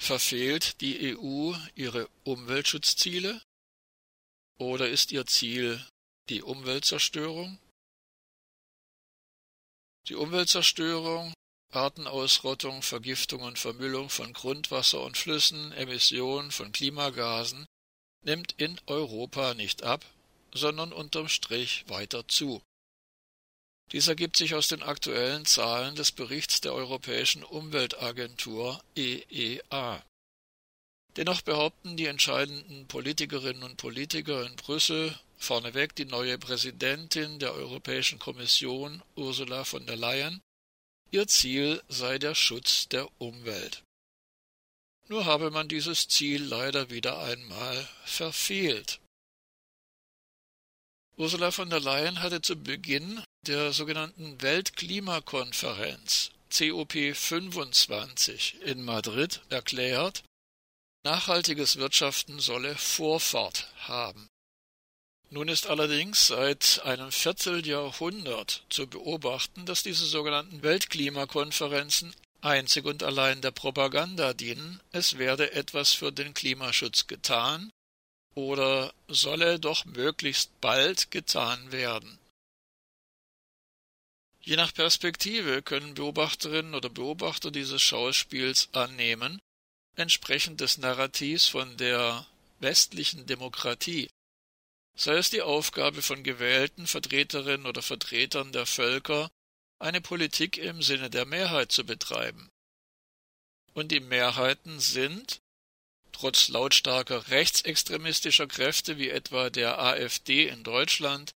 Verfehlt die EU ihre Umweltschutzziele? Oder ist ihr Ziel die Umweltzerstörung? Die Umweltzerstörung, Artenausrottung, Vergiftung und Vermüllung von Grundwasser und Flüssen, Emission von Klimagasen nimmt in Europa nicht ab, sondern unterm Strich weiter zu. Dies ergibt sich aus den aktuellen Zahlen des Berichts der Europäischen Umweltagentur EEA. Dennoch behaupten die entscheidenden Politikerinnen und Politiker in Brüssel, vorneweg die neue Präsidentin der Europäischen Kommission Ursula von der Leyen, ihr Ziel sei der Schutz der Umwelt. Nur habe man dieses Ziel leider wieder einmal verfehlt. Ursula von der Leyen hatte zu Beginn der sogenannten Weltklimakonferenz COP25 in Madrid erklärt, nachhaltiges Wirtschaften solle Vorfahrt haben. Nun ist allerdings seit einem Vierteljahrhundert zu beobachten, dass diese sogenannten Weltklimakonferenzen einzig und allein der Propaganda dienen, es werde etwas für den Klimaschutz getan, oder solle doch möglichst bald getan werden. Je nach Perspektive können Beobachterinnen oder Beobachter dieses Schauspiels annehmen, entsprechend des Narrativs von der westlichen Demokratie sei es die Aufgabe von gewählten Vertreterinnen oder Vertretern der Völker, eine Politik im Sinne der Mehrheit zu betreiben. Und die Mehrheiten sind, trotz lautstarker rechtsextremistischer Kräfte wie etwa der AfD in Deutschland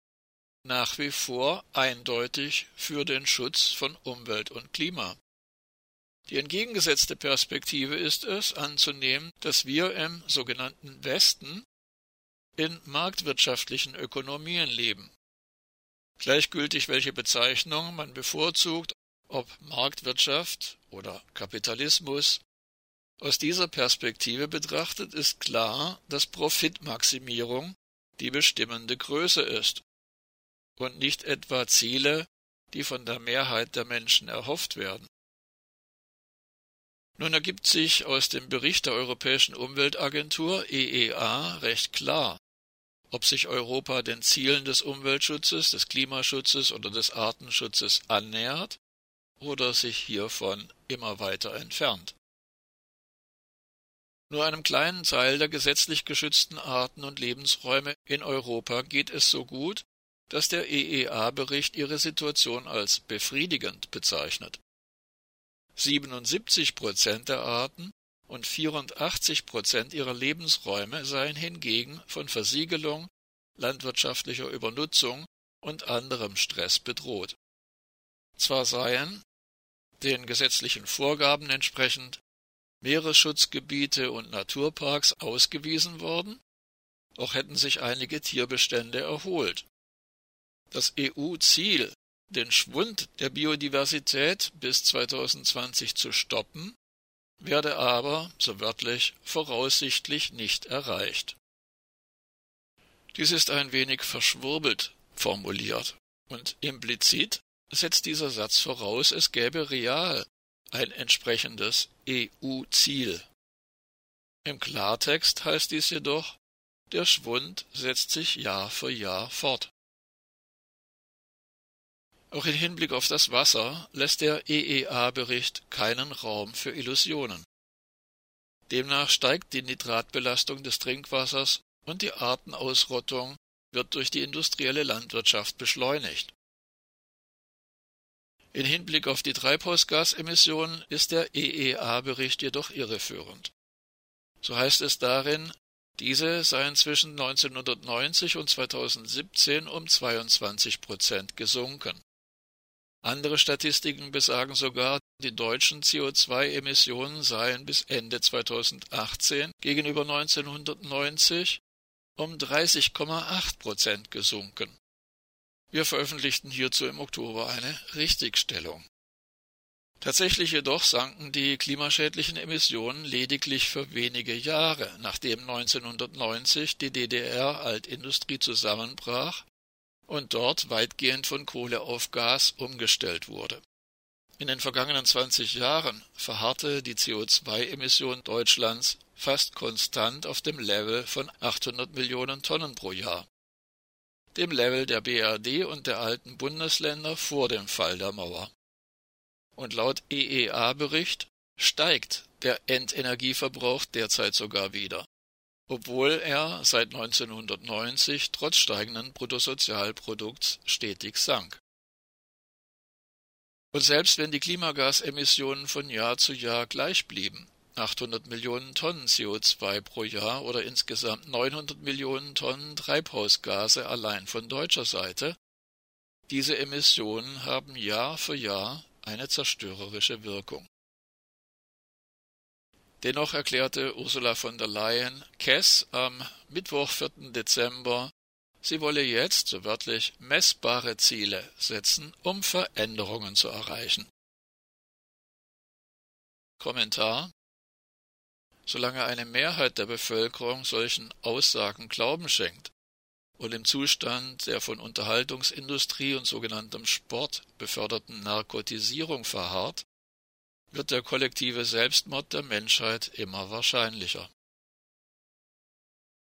nach wie vor eindeutig für den Schutz von Umwelt und Klima. Die entgegengesetzte Perspektive ist es, anzunehmen, dass wir im sogenannten Westen in marktwirtschaftlichen Ökonomien leben. Gleichgültig welche Bezeichnung man bevorzugt, ob Marktwirtschaft oder Kapitalismus, aus dieser Perspektive betrachtet ist klar, dass Profitmaximierung die bestimmende Größe ist und nicht etwa Ziele, die von der Mehrheit der Menschen erhofft werden. Nun ergibt sich aus dem Bericht der Europäischen Umweltagentur EEA recht klar, ob sich Europa den Zielen des Umweltschutzes, des Klimaschutzes oder des Artenschutzes annähert oder sich hiervon immer weiter entfernt. Nur einem kleinen Teil der gesetzlich geschützten Arten und Lebensräume in Europa geht es so gut, dass der EEA-Bericht ihre Situation als befriedigend bezeichnet. 77 Prozent der Arten und 84 Prozent ihrer Lebensräume seien hingegen von Versiegelung, landwirtschaftlicher Übernutzung und anderem Stress bedroht. Zwar seien, den gesetzlichen Vorgaben entsprechend, Meeresschutzgebiete und Naturparks ausgewiesen worden, auch hätten sich einige Tierbestände erholt. Das EU-Ziel, den Schwund der Biodiversität bis 2020 zu stoppen, werde aber, so wörtlich, voraussichtlich nicht erreicht. Dies ist ein wenig verschwurbelt formuliert, und implizit setzt dieser Satz voraus, es gäbe real ein entsprechendes EU-Ziel. Im Klartext heißt dies jedoch, der Schwund setzt sich Jahr für Jahr fort. Auch im Hinblick auf das Wasser lässt der EEA-Bericht keinen Raum für Illusionen. Demnach steigt die Nitratbelastung des Trinkwassers und die Artenausrottung wird durch die industrielle Landwirtschaft beschleunigt. In Hinblick auf die Treibhausgasemissionen ist der EEA-Bericht jedoch irreführend. So heißt es darin, diese seien zwischen 1990 und 2017 um 22 Prozent gesunken. Andere Statistiken besagen sogar, die deutschen CO2-Emissionen seien bis Ende 2018 gegenüber 1990 um 30,8 Prozent gesunken. Wir veröffentlichten hierzu im Oktober eine Richtigstellung. Tatsächlich jedoch sanken die klimaschädlichen Emissionen lediglich für wenige Jahre, nachdem 1990 die DDR-Altindustrie zusammenbrach und dort weitgehend von Kohle auf Gas umgestellt wurde. In den vergangenen 20 Jahren verharrte die CO2-Emission Deutschlands fast konstant auf dem Level von 800 Millionen Tonnen pro Jahr, dem Level der BRD und der alten Bundesländer vor dem Fall der Mauer. Und laut EEA-Bericht steigt der Endenergieverbrauch derzeit sogar wieder, obwohl er seit 1990 trotz steigenden Bruttosozialprodukts stetig sank. Und selbst wenn die Klimagasemissionen von Jahr zu Jahr gleich blieben, 800 Millionen Tonnen CO2 pro Jahr oder insgesamt 900 Millionen Tonnen Treibhausgase allein von deutscher Seite, diese Emissionen haben Jahr für Jahr eine zerstörerische Wirkung. Dennoch erklärte Ursula von der Leyen Kess am Mittwoch, 4. Dezember, Sie wolle jetzt, so wörtlich, messbare Ziele setzen, um Veränderungen zu erreichen. Kommentar Solange eine Mehrheit der Bevölkerung solchen Aussagen Glauben schenkt und im Zustand der von Unterhaltungsindustrie und sogenanntem Sport beförderten Narkotisierung verharrt, wird der kollektive Selbstmord der Menschheit immer wahrscheinlicher.